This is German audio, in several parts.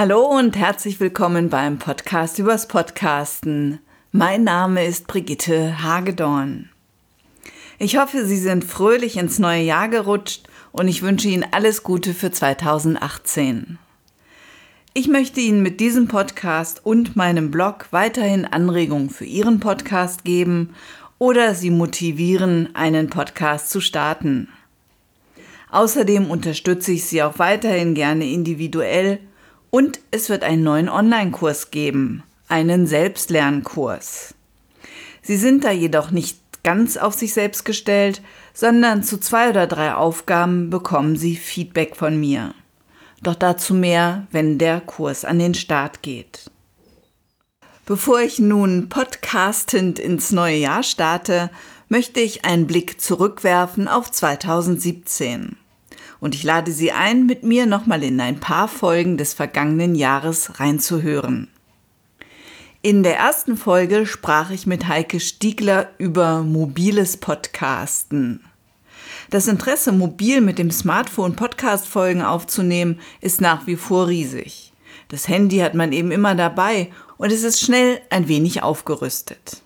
Hallo und herzlich willkommen beim Podcast übers Podcasten. Mein Name ist Brigitte Hagedorn. Ich hoffe, Sie sind fröhlich ins neue Jahr gerutscht und ich wünsche Ihnen alles Gute für 2018. Ich möchte Ihnen mit diesem Podcast und meinem Blog weiterhin Anregungen für Ihren Podcast geben oder Sie motivieren, einen Podcast zu starten. Außerdem unterstütze ich Sie auch weiterhin gerne individuell und es wird einen neuen Online-Kurs geben, einen Selbstlernkurs. Sie sind da jedoch nicht ganz auf sich selbst gestellt, sondern zu zwei oder drei Aufgaben bekommen Sie Feedback von mir. Doch dazu mehr, wenn der Kurs an den Start geht. Bevor ich nun podcastend ins neue Jahr starte, möchte ich einen Blick zurückwerfen auf 2017 und ich lade Sie ein, mit mir nochmal in ein paar Folgen des vergangenen Jahres reinzuhören. In der ersten Folge sprach ich mit Heike Stiegler über mobiles Podcasten. Das Interesse, mobil mit dem Smartphone Podcast-Folgen aufzunehmen, ist nach wie vor riesig. Das Handy hat man eben immer dabei und es ist schnell ein wenig aufgerüstet.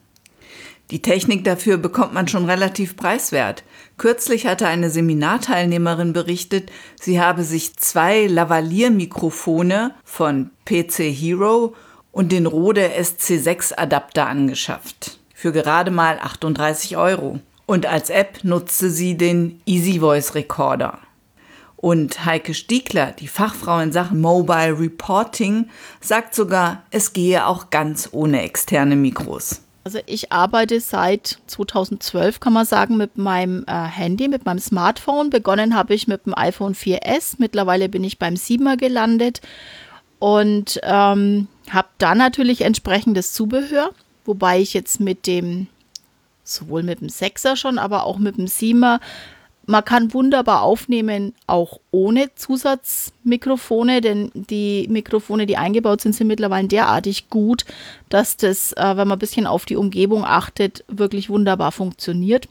Die Technik dafür bekommt man schon relativ preiswert. Kürzlich hatte eine Seminarteilnehmerin berichtet, sie habe sich zwei Lavalier-Mikrofone von PC Hero und den Rode SC6 Adapter angeschafft. Für gerade mal 38 Euro. Und als App nutzte sie den Easy Voice Recorder. Und Heike Stiegler, die Fachfrau in Sachen Mobile Reporting, sagt sogar, es gehe auch ganz ohne externe Mikros. Also ich arbeite seit 2012, kann man sagen, mit meinem äh, Handy, mit meinem Smartphone. Begonnen habe ich mit dem iPhone 4S. Mittlerweile bin ich beim 7er gelandet und ähm, habe da natürlich entsprechendes Zubehör, wobei ich jetzt mit dem, sowohl mit dem 6er schon, aber auch mit dem 7er man kann wunderbar aufnehmen, auch ohne Zusatzmikrofone, denn die Mikrofone, die eingebaut sind, sind mittlerweile derartig gut, dass das, äh, wenn man ein bisschen auf die Umgebung achtet, wirklich wunderbar funktioniert.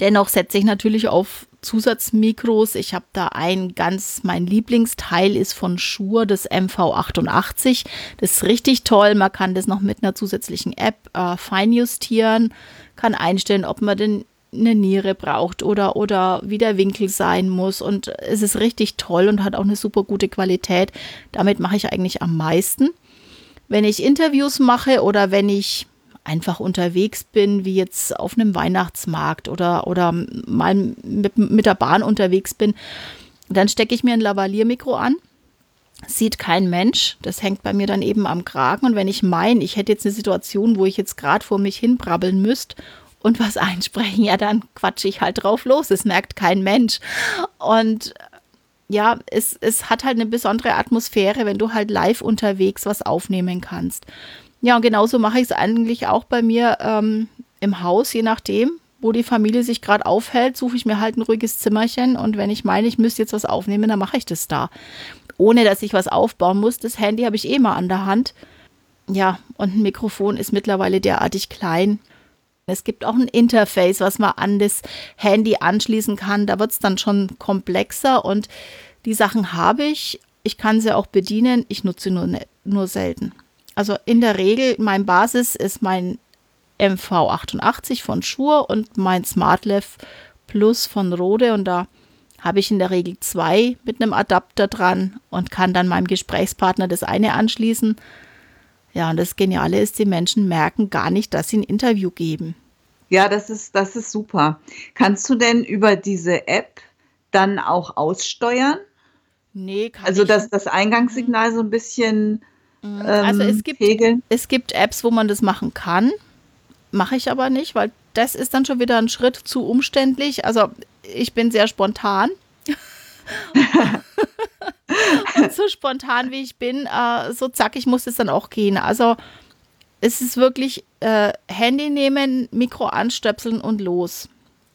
Dennoch setze ich natürlich auf Zusatzmikros. Ich habe da ein ganz, mein Lieblingsteil ist von Shure, das MV88. Das ist richtig toll. Man kann das noch mit einer zusätzlichen App äh, feinjustieren, kann einstellen, ob man den eine Niere braucht oder, oder wie der Winkel sein muss. Und es ist richtig toll und hat auch eine super gute Qualität. Damit mache ich eigentlich am meisten. Wenn ich Interviews mache oder wenn ich einfach unterwegs bin, wie jetzt auf einem Weihnachtsmarkt oder, oder mal mit, mit der Bahn unterwegs bin, dann stecke ich mir ein Lavalier-Mikro an. Sieht kein Mensch. Das hängt bei mir dann eben am Kragen. Und wenn ich meine, ich hätte jetzt eine Situation, wo ich jetzt gerade vor mich hin brabbeln müsste und was einsprechen, ja, dann quatsche ich halt drauf los. Es merkt kein Mensch. Und ja, es, es hat halt eine besondere Atmosphäre, wenn du halt live unterwegs was aufnehmen kannst. Ja, und genauso mache ich es eigentlich auch bei mir ähm, im Haus, je nachdem, wo die Familie sich gerade aufhält, suche ich mir halt ein ruhiges Zimmerchen und wenn ich meine, ich müsste jetzt was aufnehmen, dann mache ich das da. Ohne dass ich was aufbauen muss. Das Handy habe ich eh mal an der Hand. Ja, und ein Mikrofon ist mittlerweile derartig klein. Es gibt auch ein Interface, was man an das Handy anschließen kann. Da wird es dann schon komplexer und die Sachen habe ich. Ich kann sie auch bedienen. Ich nutze nur, ne, nur selten. Also in der Regel, mein Basis ist mein MV88 von Shure und mein SmartLav Plus von Rode und da habe ich in der Regel zwei mit einem Adapter dran und kann dann meinem Gesprächspartner das eine anschließen ja, und das Geniale ist, die Menschen merken gar nicht, dass sie ein Interview geben. Ja, das ist, das ist super. Kannst du denn über diese App dann auch aussteuern? Nee, kann Also, dass das Eingangssignal so ein bisschen mhm. ähm, also es gibt, es gibt Apps, wo man das machen kann. Mache ich aber nicht, weil das ist dann schon wieder ein Schritt zu umständlich. Also ich bin sehr spontan. Und so spontan wie ich bin, äh, so zackig muss es dann auch gehen. Also es ist wirklich äh, Handy nehmen, Mikro anstöpseln und los.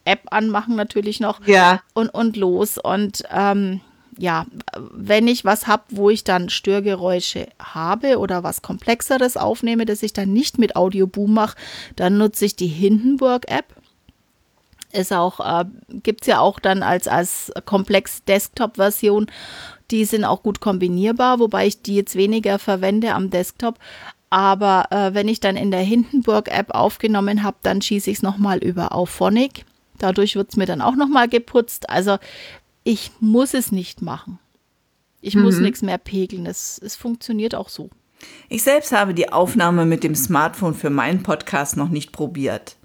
App anmachen natürlich noch ja. und, und los. Und ähm, ja, wenn ich was habe, wo ich dann Störgeräusche habe oder was Komplexeres aufnehme, das ich dann nicht mit Audioboom mache, dann nutze ich die Hindenburg-App ist auch, äh, gibt es ja auch dann als, als komplex Desktop-Version. Die sind auch gut kombinierbar, wobei ich die jetzt weniger verwende am Desktop. Aber äh, wenn ich dann in der Hindenburg-App aufgenommen habe, dann schieße ich es nochmal über Auphonic. Dadurch wird es mir dann auch nochmal geputzt. Also ich muss es nicht machen. Ich mhm. muss nichts mehr pegeln. Es, es funktioniert auch so. Ich selbst habe die Aufnahme mit dem Smartphone für meinen Podcast noch nicht probiert.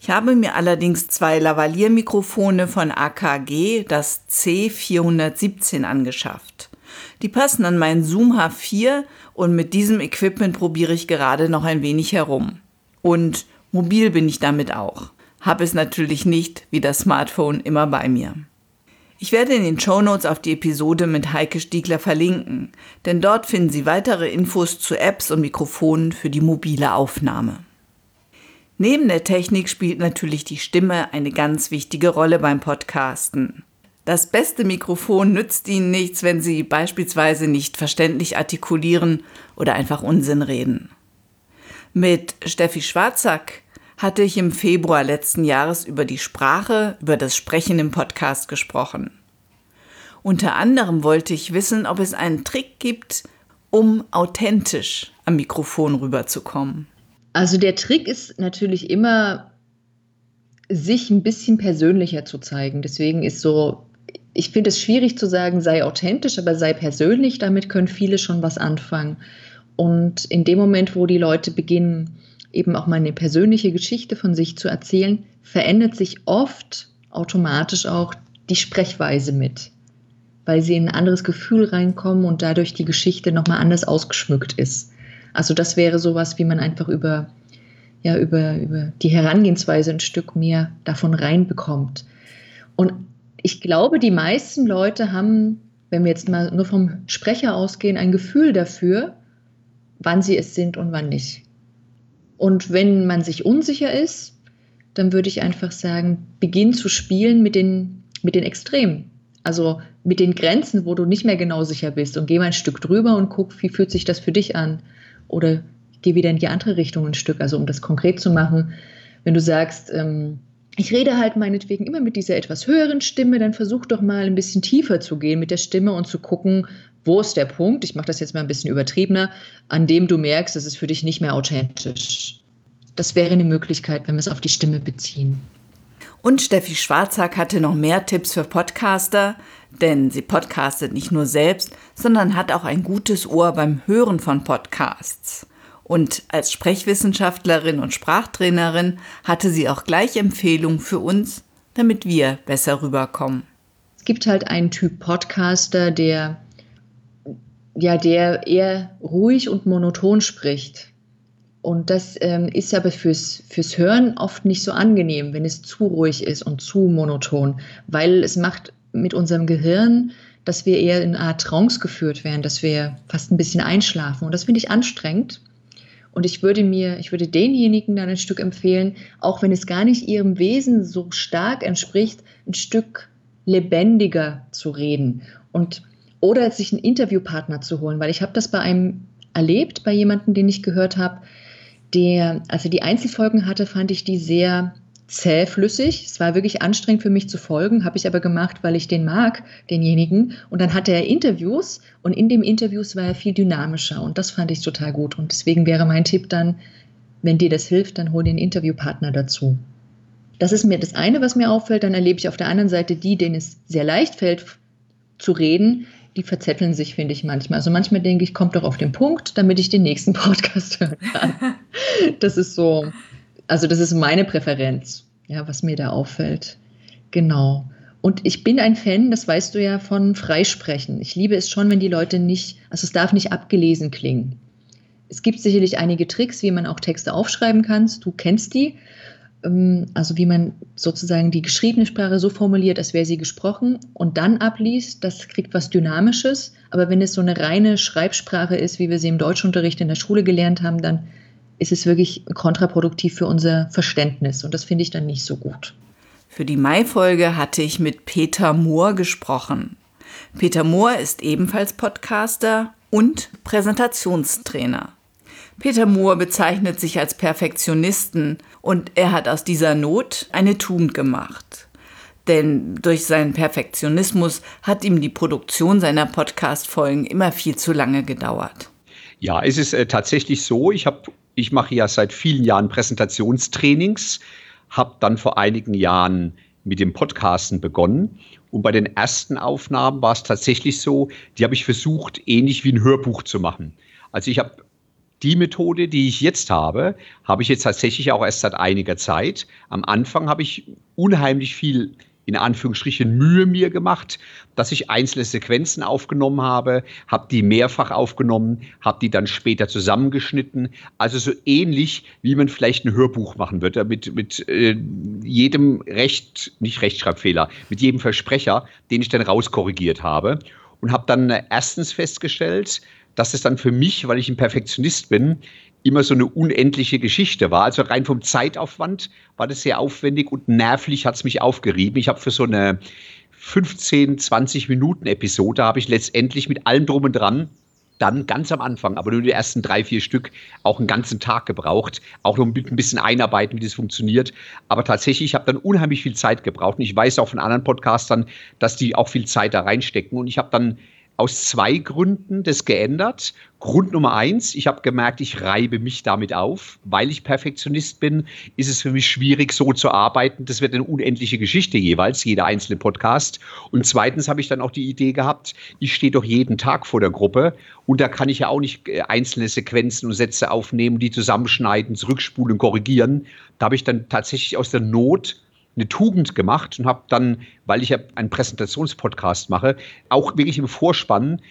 Ich habe mir allerdings zwei Lavalier-Mikrofone von AKG, das C417, angeschafft. Die passen an meinen Zoom H4 und mit diesem Equipment probiere ich gerade noch ein wenig herum. Und mobil bin ich damit auch. Habe es natürlich nicht wie das Smartphone immer bei mir. Ich werde in den Show Notes auf die Episode mit Heike Stiegler verlinken, denn dort finden Sie weitere Infos zu Apps und Mikrofonen für die mobile Aufnahme. Neben der Technik spielt natürlich die Stimme eine ganz wichtige Rolle beim Podcasten. Das beste Mikrofon nützt Ihnen nichts, wenn Sie beispielsweise nicht verständlich artikulieren oder einfach Unsinn reden. Mit Steffi Schwarzack hatte ich im Februar letzten Jahres über die Sprache, über das Sprechen im Podcast gesprochen. Unter anderem wollte ich wissen, ob es einen Trick gibt, um authentisch am Mikrofon rüberzukommen. Also der Trick ist natürlich immer, sich ein bisschen persönlicher zu zeigen. Deswegen ist so, ich finde es schwierig zu sagen, sei authentisch, aber sei persönlich. Damit können viele schon was anfangen. Und in dem Moment, wo die Leute beginnen, eben auch mal eine persönliche Geschichte von sich zu erzählen, verändert sich oft automatisch auch die Sprechweise mit, weil sie in ein anderes Gefühl reinkommen und dadurch die Geschichte nochmal anders ausgeschmückt ist. Also das wäre sowas, wie man einfach über, ja, über, über die Herangehensweise ein Stück mehr davon reinbekommt. Und ich glaube, die meisten Leute haben, wenn wir jetzt mal nur vom Sprecher ausgehen, ein Gefühl dafür, wann sie es sind und wann nicht. Und wenn man sich unsicher ist, dann würde ich einfach sagen, beginn zu spielen mit den, mit den Extremen. Also mit den Grenzen, wo du nicht mehr genau sicher bist und geh mal ein Stück drüber und guck, wie fühlt sich das für dich an? Oder geh wieder in die andere Richtung ein Stück. Also um das konkret zu machen, wenn du sagst, ähm, ich rede halt meinetwegen immer mit dieser etwas höheren Stimme, dann versuch doch mal ein bisschen tiefer zu gehen mit der Stimme und zu gucken, wo ist der Punkt, ich mache das jetzt mal ein bisschen übertriebener, an dem du merkst, es ist für dich nicht mehr authentisch. Das wäre eine Möglichkeit, wenn wir es auf die Stimme beziehen. Und Steffi Schwarzack hatte noch mehr Tipps für Podcaster, denn sie podcastet nicht nur selbst, sondern hat auch ein gutes Ohr beim Hören von Podcasts. Und als Sprechwissenschaftlerin und Sprachtrainerin hatte sie auch gleich Empfehlungen für uns, damit wir besser rüberkommen. Es gibt halt einen Typ Podcaster, der ja, der eher ruhig und monoton spricht. Und das ähm, ist aber fürs, fürs Hören oft nicht so angenehm, wenn es zu ruhig ist und zu monoton, weil es macht mit unserem Gehirn, dass wir eher in eine Art Trance geführt werden, dass wir fast ein bisschen einschlafen. Und das finde ich anstrengend. Und ich würde mir, ich würde denjenigen dann ein Stück empfehlen, auch wenn es gar nicht ihrem Wesen so stark entspricht, ein Stück lebendiger zu reden. Und oder sich einen Interviewpartner zu holen, weil ich habe das bei einem erlebt, bei jemandem, den ich gehört habe, der, als er die Einzelfolgen hatte, fand ich die sehr zähflüssig. Es war wirklich anstrengend für mich zu folgen, habe ich aber gemacht, weil ich den mag, denjenigen. Und dann hatte er Interviews und in dem Interviews war er viel dynamischer und das fand ich total gut. Und deswegen wäre mein Tipp dann, wenn dir das hilft, dann hol den Interviewpartner dazu. Das ist mir das eine, was mir auffällt. Dann erlebe ich auf der anderen Seite die, denen es sehr leicht fällt zu reden, die verzetteln sich, finde ich manchmal. Also manchmal denke ich, kommt doch auf den Punkt, damit ich den nächsten Podcast hören kann. Das ist so, also das ist meine Präferenz, ja, was mir da auffällt. Genau. Und ich bin ein Fan, das weißt du ja, von Freisprechen. Ich liebe es schon, wenn die Leute nicht, also es darf nicht abgelesen klingen. Es gibt sicherlich einige Tricks, wie man auch Texte aufschreiben kann. Du kennst die. Ähm, also wie man sozusagen die geschriebene Sprache so formuliert, als wäre sie gesprochen und dann abliest, das kriegt was Dynamisches. Aber wenn es so eine reine Schreibsprache ist, wie wir sie im Deutschunterricht in der Schule gelernt haben, dann ist es wirklich kontraproduktiv für unser Verständnis und das finde ich dann nicht so gut. Für die Mai-Folge hatte ich mit Peter Mohr gesprochen. Peter Mohr ist ebenfalls Podcaster und Präsentationstrainer. Peter Mohr bezeichnet sich als Perfektionisten und er hat aus dieser Not eine Tugend gemacht. Denn durch seinen Perfektionismus hat ihm die Produktion seiner Podcast-Folgen immer viel zu lange gedauert. Ja, es ist äh, tatsächlich so. Ich habe, ich mache ja seit vielen Jahren Präsentationstrainings, habe dann vor einigen Jahren mit dem Podcasten begonnen. Und bei den ersten Aufnahmen war es tatsächlich so, die habe ich versucht, ähnlich wie ein Hörbuch zu machen. Also ich habe die Methode, die ich jetzt habe, habe ich jetzt tatsächlich auch erst seit einiger Zeit. Am Anfang habe ich unheimlich viel in Anführungsstrichen Mühe mir gemacht, dass ich einzelne Sequenzen aufgenommen habe, habe die mehrfach aufgenommen, habe die dann später zusammengeschnitten. Also so ähnlich, wie man vielleicht ein Hörbuch machen würde, mit, mit äh, jedem Recht, nicht Rechtschreibfehler, mit jedem Versprecher, den ich dann rauskorrigiert habe. Und habe dann erstens festgestellt, dass es dann für mich, weil ich ein Perfektionist bin, immer so eine unendliche Geschichte war. Also rein vom Zeitaufwand war das sehr aufwendig und nervlich hat es mich aufgerieben. Ich habe für so eine 15, 20 Minuten Episode habe ich letztendlich mit allem drum und dran dann ganz am Anfang, aber nur die ersten drei, vier Stück, auch einen ganzen Tag gebraucht. Auch noch ein bisschen einarbeiten, wie das funktioniert. Aber tatsächlich, ich habe dann unheimlich viel Zeit gebraucht. Und ich weiß auch von anderen Podcastern, dass die auch viel Zeit da reinstecken. Und ich habe dann aus zwei Gründen das geändert. Grund Nummer eins, ich habe gemerkt, ich reibe mich damit auf. Weil ich Perfektionist bin, ist es für mich schwierig, so zu arbeiten. Das wird eine unendliche Geschichte jeweils, jeder einzelne Podcast. Und zweitens habe ich dann auch die Idee gehabt, ich stehe doch jeden Tag vor der Gruppe und da kann ich ja auch nicht äh, einzelne Sequenzen und Sätze aufnehmen, die zusammenschneiden, zurückspulen, korrigieren. Da habe ich dann tatsächlich aus der Not eine Tugend gemacht und habe dann, weil ich ja einen Präsentationspodcast mache, auch wirklich im Vorspann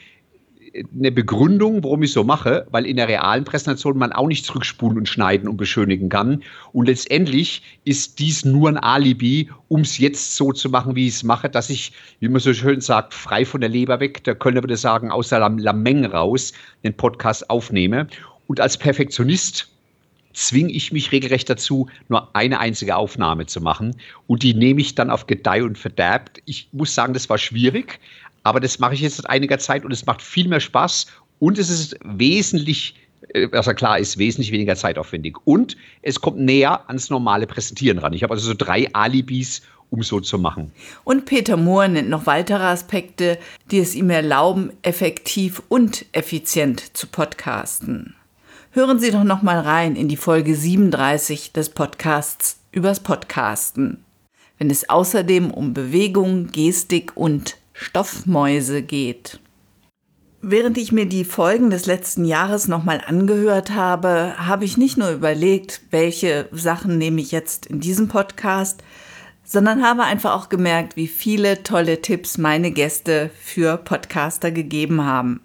äh, eine Begründung, warum ich so mache, weil in der realen Präsentation man auch nicht zurückspulen und schneiden und beschönigen kann. Und letztendlich ist dies nur ein Alibi, um es jetzt so zu machen, wie ich es mache, dass ich, wie man so schön sagt, frei von der Leber weg, da können wir das sagen, aus der Lameng raus, den Podcast aufnehme. Und als Perfektionist zwinge ich mich regelrecht dazu, nur eine einzige Aufnahme zu machen. Und die nehme ich dann auf Gedeih und Verderb. Ich muss sagen, das war schwierig, aber das mache ich jetzt seit einiger Zeit und es macht viel mehr Spaß und es ist wesentlich also klar ist, wesentlich weniger zeitaufwendig. Und es kommt näher ans normale Präsentieren ran. Ich habe also so drei Alibis, um so zu machen. Und Peter Mohr nennt noch weitere Aspekte, die es ihm erlauben, effektiv und effizient zu podcasten. Hören Sie doch noch mal rein in die Folge 37 des Podcasts übers Podcasten, wenn es außerdem um Bewegung, Gestik und Stoffmäuse geht. Während ich mir die Folgen des letzten Jahres nochmal angehört habe, habe ich nicht nur überlegt, welche Sachen nehme ich jetzt in diesem Podcast, sondern habe einfach auch gemerkt, wie viele tolle Tipps meine Gäste für Podcaster gegeben haben.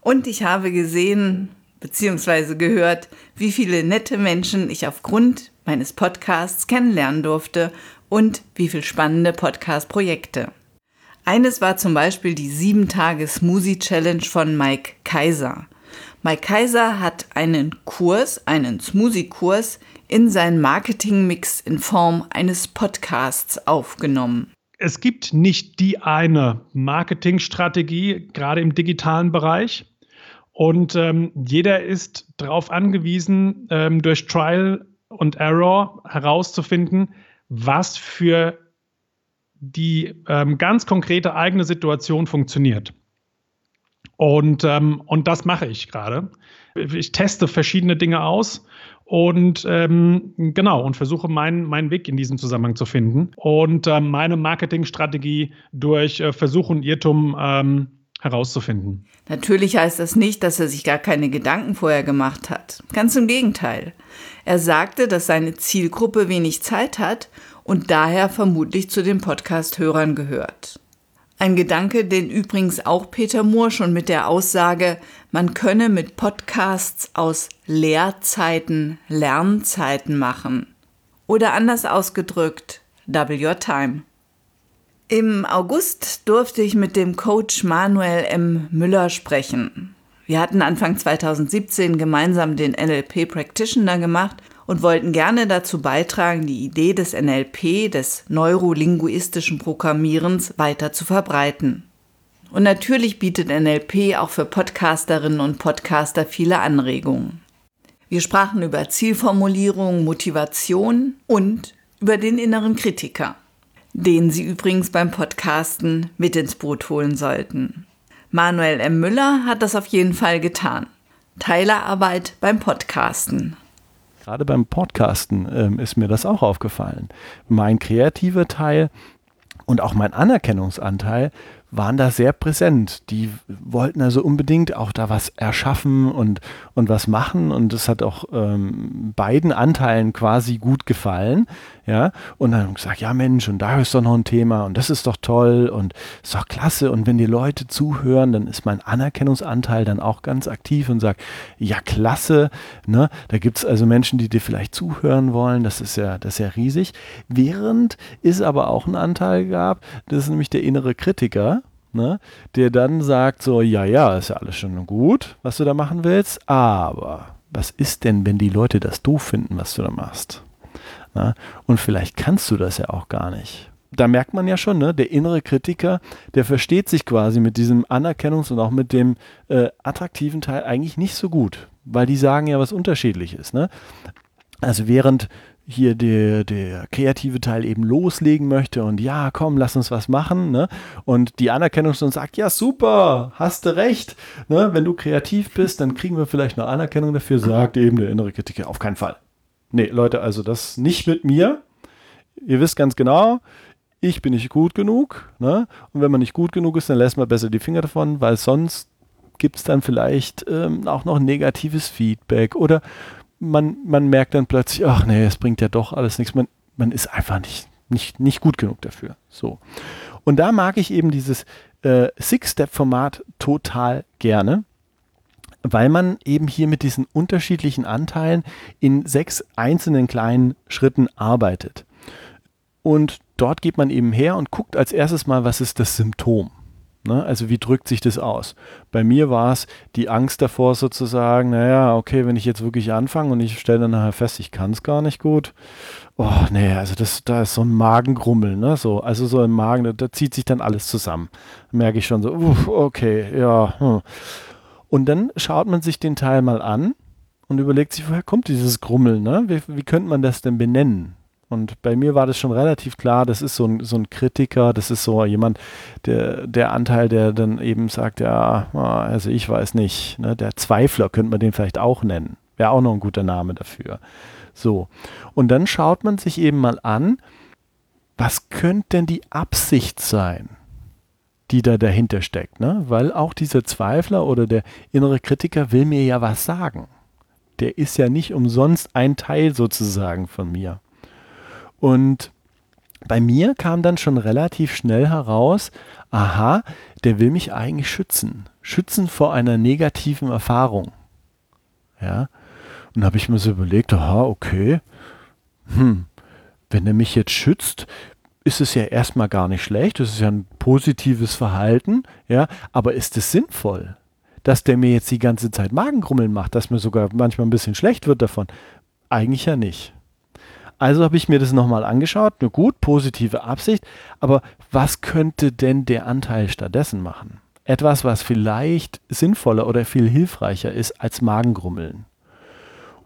Und ich habe gesehen, beziehungsweise gehört, wie viele nette Menschen ich aufgrund meines Podcasts kennenlernen durfte und wie viele spannende Podcast-Projekte. Eines war zum Beispiel die 7-Tage-Smoothie-Challenge von Mike Kaiser. Mike Kaiser hat einen Kurs, einen Smoothie-Kurs, in seinen Marketing-Mix in Form eines Podcasts aufgenommen. Es gibt nicht die eine Marketingstrategie, gerade im digitalen Bereich. Und ähm, jeder ist darauf angewiesen, ähm, durch Trial und Error herauszufinden, was für die ähm, ganz konkrete eigene Situation funktioniert. Und, ähm, und das mache ich gerade. Ich teste verschiedene Dinge aus und ähm, genau und versuche meinen, meinen Weg in diesem Zusammenhang zu finden und ähm, meine Marketingstrategie durch äh, Versuch und Irrtum ähm, herauszufinden. Natürlich heißt das nicht, dass er sich gar keine Gedanken vorher gemacht hat. Ganz im Gegenteil. Er sagte, dass seine Zielgruppe wenig Zeit hat und daher vermutlich zu den Podcast-Hörern gehört. Ein Gedanke, den übrigens auch Peter Moore schon mit der Aussage, man könne mit Podcasts aus Lehrzeiten Lernzeiten machen. Oder anders ausgedrückt, double your time. Im August durfte ich mit dem Coach Manuel M. Müller sprechen. Wir hatten Anfang 2017 gemeinsam den NLP Practitioner gemacht und wollten gerne dazu beitragen, die Idee des NLP, des neurolinguistischen Programmierens, weiter zu verbreiten. Und natürlich bietet NLP auch für Podcasterinnen und Podcaster viele Anregungen. Wir sprachen über Zielformulierung, Motivation und über den inneren Kritiker. Den Sie übrigens beim Podcasten mit ins Boot holen sollten. Manuel M. Müller hat das auf jeden Fall getan. Teilerarbeit beim Podcasten. Gerade beim Podcasten ähm, ist mir das auch aufgefallen. Mein kreativer Teil und auch mein Anerkennungsanteil waren da sehr präsent. Die wollten also unbedingt auch da was erschaffen und, und was machen. Und das hat auch ähm, beiden Anteilen quasi gut gefallen. Ja, und dann gesagt, ja Mensch, und da ist doch noch ein Thema und das ist doch toll und ist doch klasse. Und wenn die Leute zuhören, dann ist mein Anerkennungsanteil dann auch ganz aktiv und sagt, ja klasse. Ne? Da gibt es also Menschen, die dir vielleicht zuhören wollen. Das ist ja, das ist ja riesig. Während es aber auch einen Anteil gab, das ist nämlich der innere Kritiker ne, der dann sagt so, ja, ja, ist ja alles schon gut, was du da machen willst, aber was ist denn, wenn die Leute das doof finden, was du da machst? Na, und vielleicht kannst du das ja auch gar nicht. Da merkt man ja schon, ne, der innere Kritiker, der versteht sich quasi mit diesem Anerkennungs- und auch mit dem äh, attraktiven Teil eigentlich nicht so gut, weil die sagen ja was Unterschiedliches. Ne? Also während hier der, der kreative Teil eben loslegen möchte und ja, komm, lass uns was machen. Ne? Und die Anerkennung schon sagt, ja, super, hast du recht. Ne? Wenn du kreativ bist, dann kriegen wir vielleicht noch Anerkennung dafür, sagt eben der innere Kritiker, auf keinen Fall. Nee, Leute, also das nicht mit mir. Ihr wisst ganz genau, ich bin nicht gut genug. Ne? Und wenn man nicht gut genug ist, dann lässt man besser die Finger davon, weil sonst gibt es dann vielleicht ähm, auch noch negatives Feedback oder man, man merkt dann plötzlich, ach nee, es bringt ja doch alles nichts. Man, man ist einfach nicht, nicht, nicht gut genug dafür. So. Und da mag ich eben dieses äh, Six-Step-Format total gerne, weil man eben hier mit diesen unterschiedlichen Anteilen in sechs einzelnen kleinen Schritten arbeitet. Und dort geht man eben her und guckt als erstes mal, was ist das Symptom. Ne? Also wie drückt sich das aus? Bei mir war es die Angst davor sozusagen, naja, okay, wenn ich jetzt wirklich anfange und ich stelle dann nachher fest, ich kann es gar nicht gut. Oh, nee, also das, da ist so ein Magengrummeln, ne? So, also so im Magen, da, da zieht sich dann alles zusammen. Merke ich schon so, uff, okay, ja. Hm. Und dann schaut man sich den Teil mal an und überlegt sich, woher kommt dieses Grummeln, ne? Wie, wie könnte man das denn benennen? Und bei mir war das schon relativ klar, das ist so ein, so ein Kritiker, das ist so jemand, der, der Anteil, der dann eben sagt, ja, ah, also ich weiß nicht, ne, der Zweifler könnte man den vielleicht auch nennen. Wäre auch noch ein guter Name dafür. So. Und dann schaut man sich eben mal an, was könnte denn die Absicht sein, die da dahinter steckt, ne? Weil auch dieser Zweifler oder der innere Kritiker will mir ja was sagen. Der ist ja nicht umsonst ein Teil sozusagen von mir. Und bei mir kam dann schon relativ schnell heraus, aha, der will mich eigentlich schützen. Schützen vor einer negativen Erfahrung. Ja. Und da habe ich mir so überlegt, aha, okay, hm, wenn er mich jetzt schützt, ist es ja erstmal gar nicht schlecht, das ist ja ein positives Verhalten, ja, aber ist es sinnvoll, dass der mir jetzt die ganze Zeit Magengrummeln macht, dass mir sogar manchmal ein bisschen schlecht wird davon? Eigentlich ja nicht. Also habe ich mir das nochmal angeschaut. Nur gut, positive Absicht. Aber was könnte denn der Anteil stattdessen machen? Etwas, was vielleicht sinnvoller oder viel hilfreicher ist als Magengrummeln.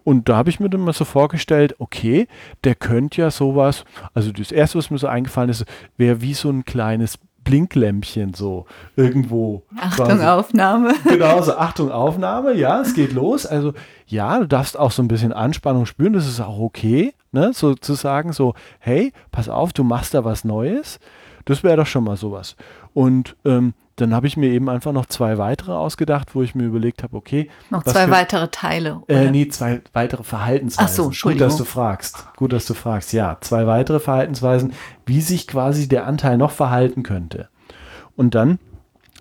Und da habe ich mir dann mal so vorgestellt, okay, der könnte ja sowas, also das erste, was mir so eingefallen ist, wäre wie so ein kleines Blinklämpchen so irgendwo. Achtung. Aufnahme. Genau, so Achtung, Aufnahme, ja, es geht los. Also ja, du darfst auch so ein bisschen Anspannung spüren, das ist auch okay, ne? So zu sagen, so, hey, pass auf, du machst da was Neues. Das wäre doch schon mal sowas. Und ähm, dann habe ich mir eben einfach noch zwei weitere ausgedacht, wo ich mir überlegt habe, okay. Noch zwei für, weitere Teile. Äh, nee, zwei weitere Verhaltensweisen. Ach so, Entschuldigung. Gut, dass du fragst. Gut, dass du fragst. Ja, zwei weitere Verhaltensweisen, wie sich quasi der Anteil noch verhalten könnte. Und dann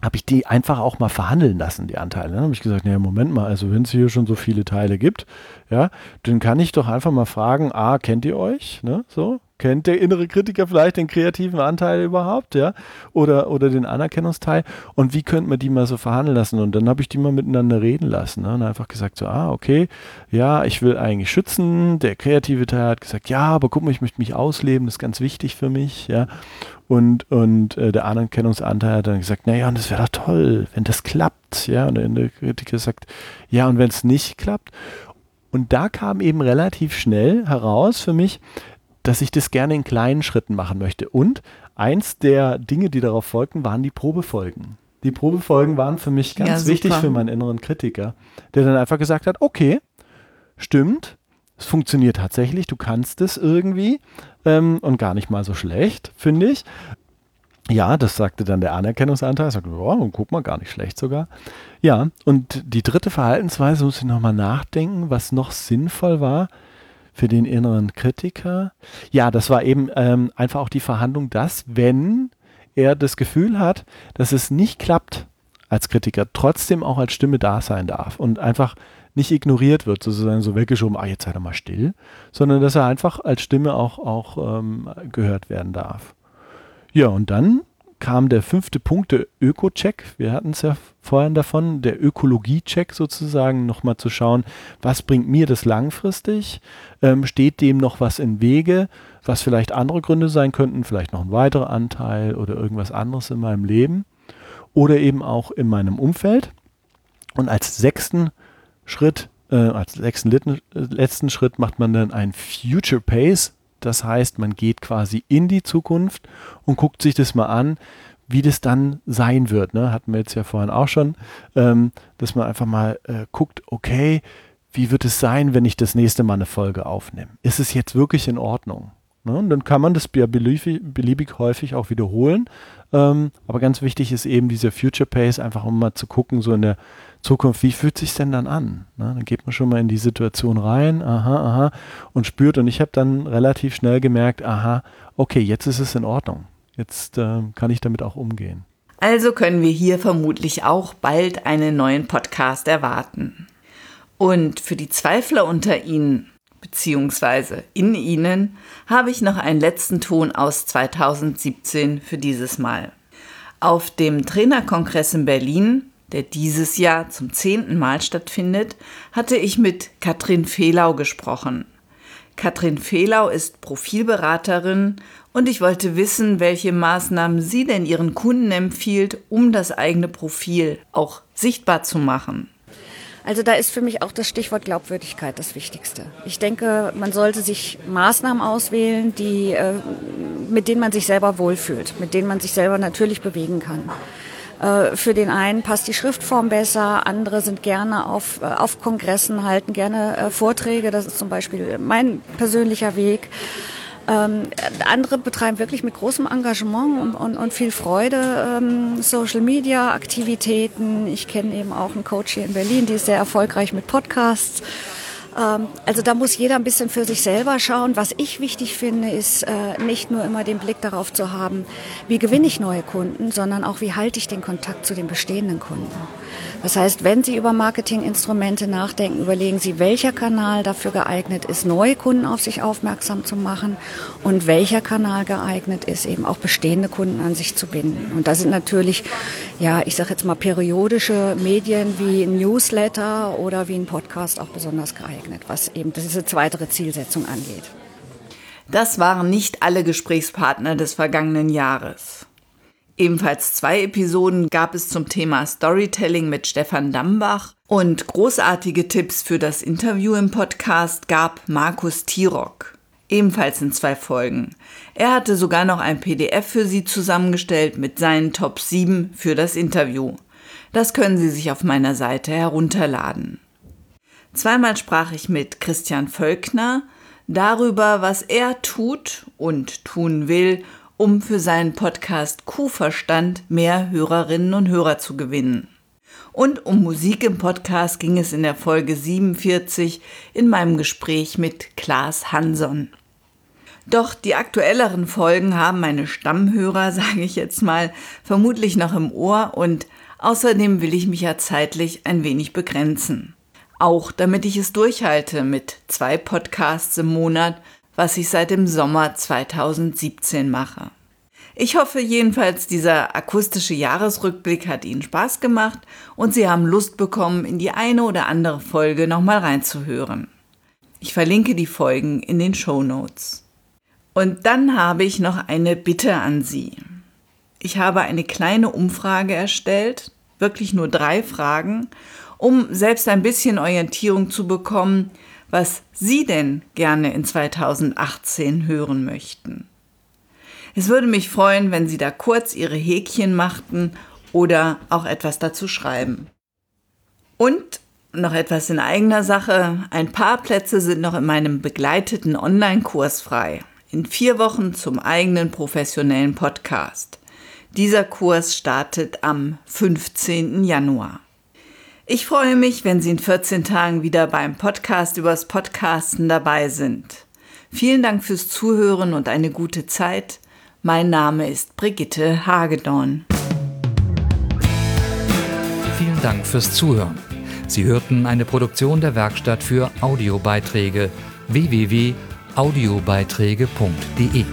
habe ich die einfach auch mal verhandeln lassen, die Anteile. Dann habe ich gesagt, naja, Moment mal, also wenn es hier schon so viele Teile gibt, ja, dann kann ich doch einfach mal fragen, ah, kennt ihr euch? Ne, so, Kennt der innere Kritiker vielleicht den kreativen Anteil überhaupt, ja? Oder, oder den Anerkennungsteil? Und wie könnte man die mal so verhandeln lassen? Und dann habe ich die mal miteinander reden lassen. Ne? Und einfach gesagt, so, ah, okay, ja, ich will eigentlich schützen. Der kreative Teil hat gesagt, ja, aber guck mal, ich möchte mich ausleben, das ist ganz wichtig für mich, ja. Und, und äh, der Anerkennungsanteil hat dann gesagt, naja, und das wäre doch toll, wenn das klappt, ja. Und der innere Kritiker sagt, ja, und wenn es nicht klappt. Und da kam eben relativ schnell heraus für mich, dass ich das gerne in kleinen Schritten machen möchte. Und eins der Dinge, die darauf folgten, waren die Probefolgen. Die Probefolgen waren für mich ganz ja, wichtig für meinen inneren Kritiker, der dann einfach gesagt hat, okay, stimmt, es funktioniert tatsächlich, du kannst es irgendwie ähm, und gar nicht mal so schlecht, finde ich. Ja, das sagte dann der Anerkennungsanteil. Sagte, oh, guck mal, gar nicht schlecht sogar. Ja, und die dritte Verhaltensweise muss ich nochmal nachdenken, was noch sinnvoll war für den inneren Kritiker. Ja, das war eben ähm, einfach auch die Verhandlung, dass wenn er das Gefühl hat, dass es nicht klappt als Kritiker, trotzdem auch als Stimme da sein darf und einfach nicht ignoriert wird, sozusagen so weggeschoben, ah, jetzt sei doch mal still, sondern dass er einfach als Stimme auch, auch ähm, gehört werden darf. Ja, und dann kam der fünfte Punkt, der Öko-Check. Wir hatten es ja vorhin davon, der Ökologie-Check sozusagen, nochmal zu schauen, was bringt mir das langfristig? Ähm, steht dem noch was im Wege, was vielleicht andere Gründe sein könnten, vielleicht noch ein weiterer Anteil oder irgendwas anderes in meinem Leben oder eben auch in meinem Umfeld. Und als sechsten Schritt, äh, als äh, letzten Schritt macht man dann ein Future Pace. Das heißt, man geht quasi in die Zukunft und guckt sich das mal an, wie das dann sein wird. Ne? Hatten wir jetzt ja vorhin auch schon, ähm, dass man einfach mal äh, guckt, okay, wie wird es sein, wenn ich das nächste Mal eine Folge aufnehme? Ist es jetzt wirklich in Ordnung? Ne? Und dann kann man das ja beliebig, beliebig häufig auch wiederholen. Ähm, aber ganz wichtig ist eben dieser Future Pace, einfach um mal zu gucken, so in der Zukunft, wie fühlt sich denn dann an? Ne? Dann geht man schon mal in die Situation rein, aha, aha, und spürt. Und ich habe dann relativ schnell gemerkt, aha, okay, jetzt ist es in Ordnung. Jetzt äh, kann ich damit auch umgehen. Also können wir hier vermutlich auch bald einen neuen Podcast erwarten. Und für die Zweifler unter Ihnen, beziehungsweise in Ihnen, habe ich noch einen letzten Ton aus 2017 für dieses Mal. Auf dem Trainerkongress in Berlin der dieses Jahr zum zehnten Mal stattfindet, hatte ich mit Katrin Fehlau gesprochen. Katrin Fehlau ist Profilberaterin und ich wollte wissen, welche Maßnahmen sie denn ihren Kunden empfiehlt, um das eigene Profil auch sichtbar zu machen. Also da ist für mich auch das Stichwort Glaubwürdigkeit das Wichtigste. Ich denke, man sollte sich Maßnahmen auswählen, die, äh, mit denen man sich selber wohlfühlt, mit denen man sich selber natürlich bewegen kann. Äh, für den einen passt die Schriftform besser, andere sind gerne auf, äh, auf Kongressen, halten gerne äh, Vorträge. Das ist zum Beispiel mein persönlicher Weg. Ähm, andere betreiben wirklich mit großem Engagement und, und, und viel Freude ähm, Social Media Aktivitäten. Ich kenne eben auch einen Coach hier in Berlin, die ist sehr erfolgreich mit Podcasts. Ähm, also da muss jeder ein bisschen für sich selber schauen. Was ich wichtig finde, ist äh, nicht nur immer den Blick darauf zu haben, wie gewinne ich neue Kunden, sondern auch, wie halte ich den Kontakt zu den bestehenden Kunden. Das heißt, wenn Sie über Marketinginstrumente nachdenken, überlegen Sie, welcher Kanal dafür geeignet ist, neue Kunden auf sich aufmerksam zu machen und welcher Kanal geeignet ist, eben auch bestehende Kunden an sich zu binden. Und da sind natürlich, ja, ich sage jetzt mal periodische Medien wie ein Newsletter oder wie ein Podcast auch besonders geeignet, was eben diese zweite Zielsetzung angeht. Das waren nicht alle Gesprächspartner des vergangenen Jahres. Ebenfalls zwei Episoden gab es zum Thema Storytelling mit Stefan Dambach und großartige Tipps für das Interview im Podcast gab Markus Tirock. Ebenfalls in zwei Folgen. Er hatte sogar noch ein PDF für Sie zusammengestellt mit seinen Top 7 für das Interview. Das können Sie sich auf meiner Seite herunterladen. Zweimal sprach ich mit Christian Völkner darüber, was er tut und tun will, um für seinen Podcast Kuhverstand mehr Hörerinnen und Hörer zu gewinnen. Und um Musik im Podcast ging es in der Folge 47 in meinem Gespräch mit Klaas Hanson. Doch die aktuelleren Folgen haben meine Stammhörer, sage ich jetzt mal, vermutlich noch im Ohr und außerdem will ich mich ja zeitlich ein wenig begrenzen. Auch damit ich es durchhalte mit zwei Podcasts im Monat was ich seit dem Sommer 2017 mache. Ich hoffe jedenfalls, dieser akustische Jahresrückblick hat Ihnen Spaß gemacht und Sie haben Lust bekommen, in die eine oder andere Folge nochmal reinzuhören. Ich verlinke die Folgen in den Show Notes. Und dann habe ich noch eine Bitte an Sie. Ich habe eine kleine Umfrage erstellt, wirklich nur drei Fragen, um selbst ein bisschen Orientierung zu bekommen, was Sie denn gerne in 2018 hören möchten. Es würde mich freuen, wenn Sie da kurz Ihre Häkchen machten oder auch etwas dazu schreiben. Und noch etwas in eigener Sache. Ein paar Plätze sind noch in meinem begleiteten Online-Kurs frei. In vier Wochen zum eigenen professionellen Podcast. Dieser Kurs startet am 15. Januar. Ich freue mich, wenn Sie in 14 Tagen wieder beim Podcast übers Podcasten dabei sind. Vielen Dank fürs Zuhören und eine gute Zeit. Mein Name ist Brigitte Hagedorn. Vielen Dank fürs Zuhören. Sie hörten eine Produktion der Werkstatt für Audiobeiträge www.audiobeiträge.de.